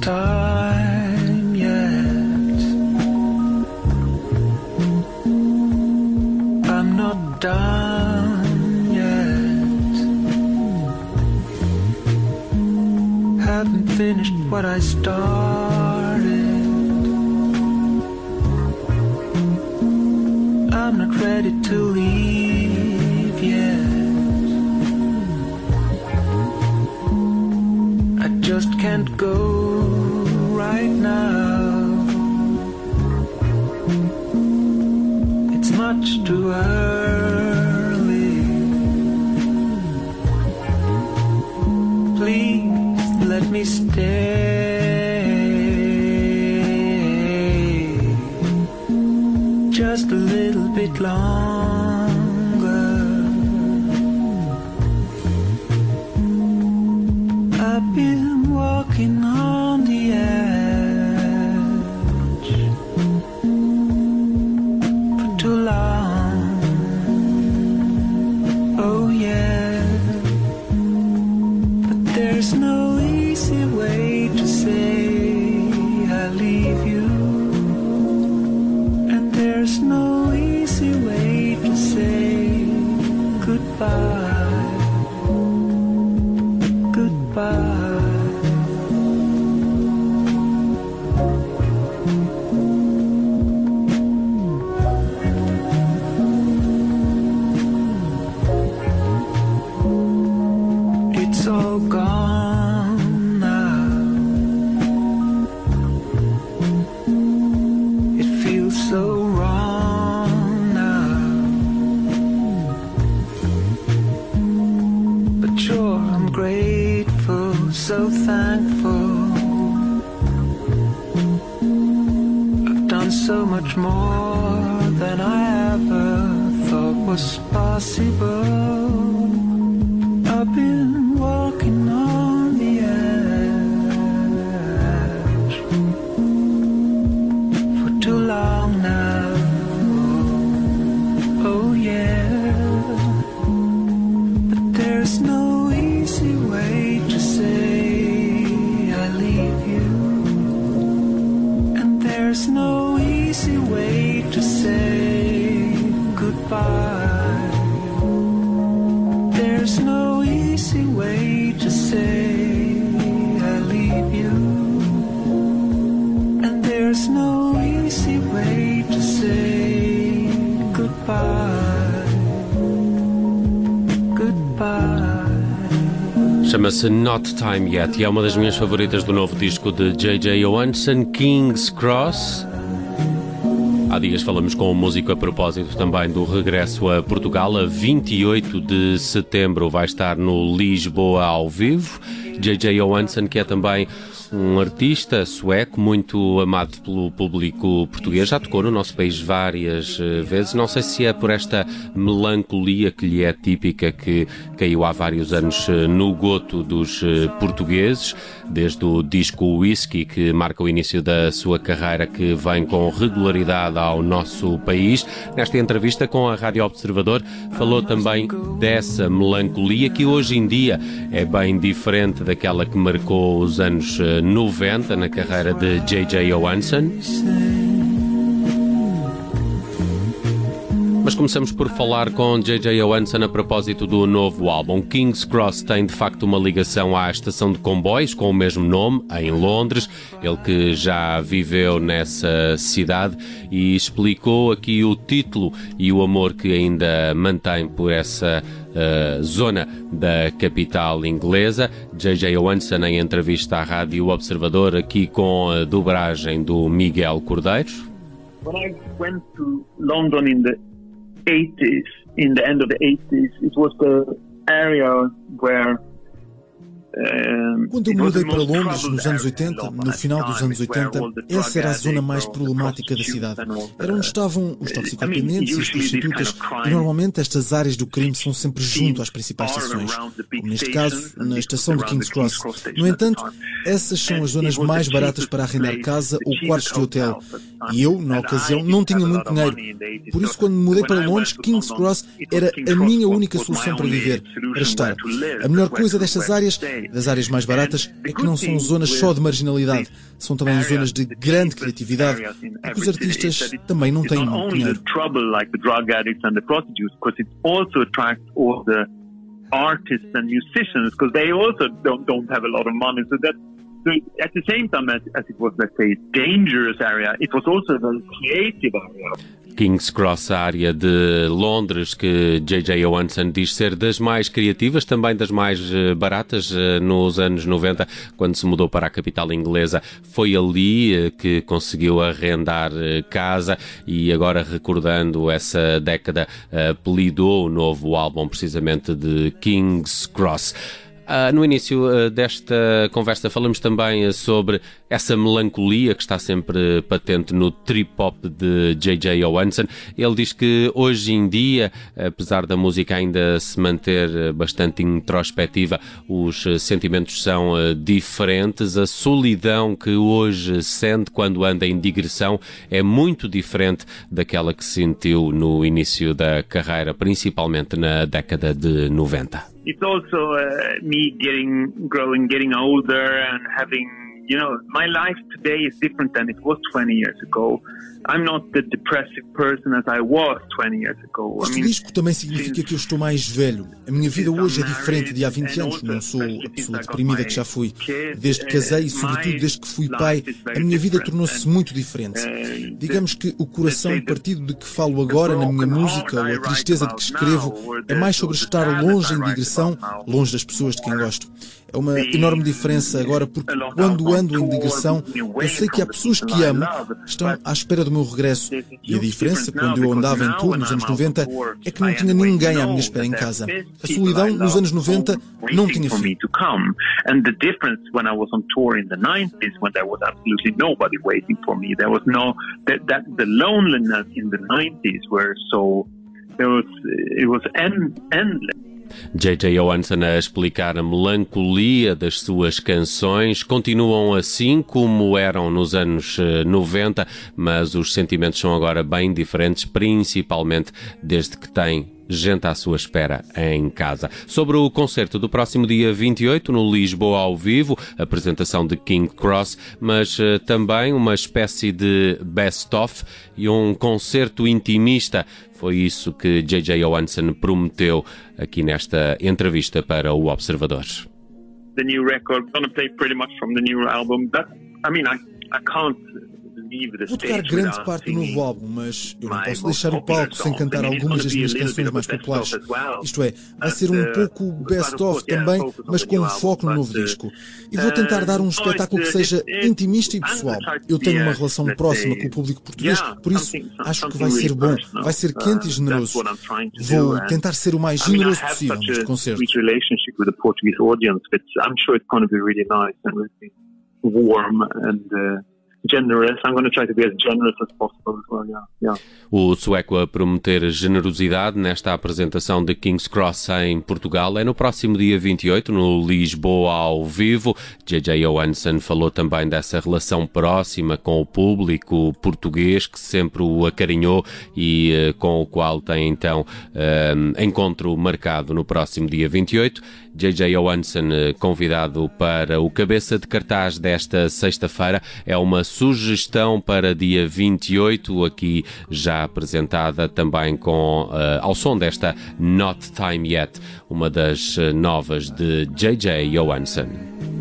time yet. I'm not done yet. Haven't finished what I started. I'm not ready to leave just can't go right now. It's much too early. Please let me stay just a little bit longer. There's no easy way to say thankful. I've done so much more than I ever thought was possible. Chama-se Not Time Yet e é uma das minhas favoritas do novo disco de J.J. Johansson, King's Cross. Há dias falamos com o músico a propósito também do regresso a Portugal. A 28 de setembro vai estar no Lisboa ao vivo. J.J. Johansson, que é também um artista sueco muito amado pelo público português, já tocou no nosso país várias eh, vezes. Não sei se é por esta melancolia que lhe é típica que caiu há vários anos eh, no goto dos eh, portugueses, desde o disco Whisky, que marca o início da sua carreira, que vem com regularidade ao nosso país. Nesta entrevista com a Rádio Observador, falou também dessa melancolia que hoje em dia é bem diferente daquela que marcou os anos eh, 90 na carreira de J.J. Johansson. Mas começamos por falar com J.J. Johansson a propósito do novo álbum. King's Cross tem de facto uma ligação à estação de comboios com o mesmo nome, em Londres. Ele que já viveu nessa cidade e explicou aqui o título e o amor que ainda mantém por essa uh, zona da capital inglesa. J.J. Johansson em entrevista à Rádio Observador, aqui com a dobragem do Miguel Cordeiro. when I went to London in the 80s, in the end of the 80s, it was the area where Quando eu mudei para Londres nos anos area in 80, London no final dos anos where 80, all the drug essa era a zona mais the problemática da cidade. Era onde estavam os toxicodependentes e as prostitutas, e normalmente estas áreas do crime são sempre junto às principais estações, como neste caso na estação de King's Cross. No entanto, essas são as zonas mais baratas para arrendar casa ou quartos de hotel. E eu, na ocasião, não tinha muito dinheiro. money in the 80s. Por isso, So quando me mudei para Londres, King's Cross era a minha única solução para viver, para estar. A melhor coisa destas áreas. Das áreas mais baratas é que não são zonas só de marginalidade, são também zonas de grande criatividade e que os artistas também não têm muito dinheiro. artists and musicians because they also don't don't have a lot of money. So that so at the same time as, as it was, let's say, dangerous area, it was also a very creative area. King's Cross, a área de Londres, que J.J. Johansson diz ser das mais criativas, também das mais eh, baratas eh, nos anos 90, quando se mudou para a capital inglesa. Foi ali eh, que conseguiu arrendar casa e agora recordando essa década, apelidou o novo álbum precisamente de King's Cross. Uh, no início desta conversa falamos também sobre essa melancolia que está sempre patente no trip-hop de J.J. Johansson. Ele diz que hoje em dia, apesar da música ainda se manter bastante introspectiva, os sentimentos são diferentes. A solidão que hoje sente quando anda em digressão é muito diferente daquela que sentiu no início da carreira, principalmente na década de 90. it's also uh, me getting growing, getting older, and having you know, my life today is different than it was 20 years ago. I'm not the depressive person as I was 20 years ago. Este disco também significa que eu estou mais velho. A minha vida hoje é diferente de há 20 anos. Não sou a pessoa deprimida que já fui. Desde que casei e, sobretudo, desde que fui pai, a minha vida tornou-se muito diferente. Digamos que o coração partido de que falo agora na minha música ou a tristeza de que escrevo é mais sobre estar longe em digressão, longe das pessoas de quem gosto. É uma enorme diferença agora, porque quando ando em digressão, eu sei que há pessoas que amo, estão à espera do meu regresso. E a diferença, quando eu andava em tour nos anos 90, é que não tinha ninguém à minha espera em casa. A solidão nos anos 90 não tinha fim. And the difference when I was on tour in the 90s, when there was absolutely nobody waiting for me, there was no that, that the loneliness in the 90s were so it was it was end, endless. J.J. Johansson a explicar a melancolia das suas canções. Continuam assim como eram nos anos 90, eh, mas os sentimentos são agora bem diferentes, principalmente desde que tem gente à sua espera em casa. Sobre o concerto do próximo dia 28 no Lisboa ao vivo, apresentação de King Cross, mas uh, também uma espécie de best-of e um concerto intimista foi isso que J.J. Johansson prometeu aqui nesta entrevista para o Observador. The new record, gonna play pretty much from the new album. That, I mean, I, I can't tocar grande parte do novo álbum, mas eu não posso deixar o palco sem cantar algumas das minhas canções mais populares. Isto é, vai ser um pouco best-of também, mas com um foco no novo disco. E vou tentar dar um espetáculo que seja intimista e pessoal. Eu tenho uma relação próxima com o público português, por isso acho que vai ser bom, vai ser quente e generoso. Vou tentar ser o mais generoso possível neste concerto. warm and uh, generous. I'm going to try to be as generous as possible as well. Yeah, yeah. O sueco a prometer generosidade nesta apresentação de King's Cross em Portugal é no próximo dia 28, no Lisboa ao vivo. J.J. Johansson falou também dessa relação próxima com o público português que sempre o acarinhou e uh, com o qual tem então uh, encontro marcado no próximo dia 28. J.J. Johansson, eh, convidado para o cabeça de cartaz desta sexta-feira, é uma sugestão para dia 28, aqui já apresentada também com uh, ao som desta Not Time Yet, uma das eh, novas de J.J. Johansson.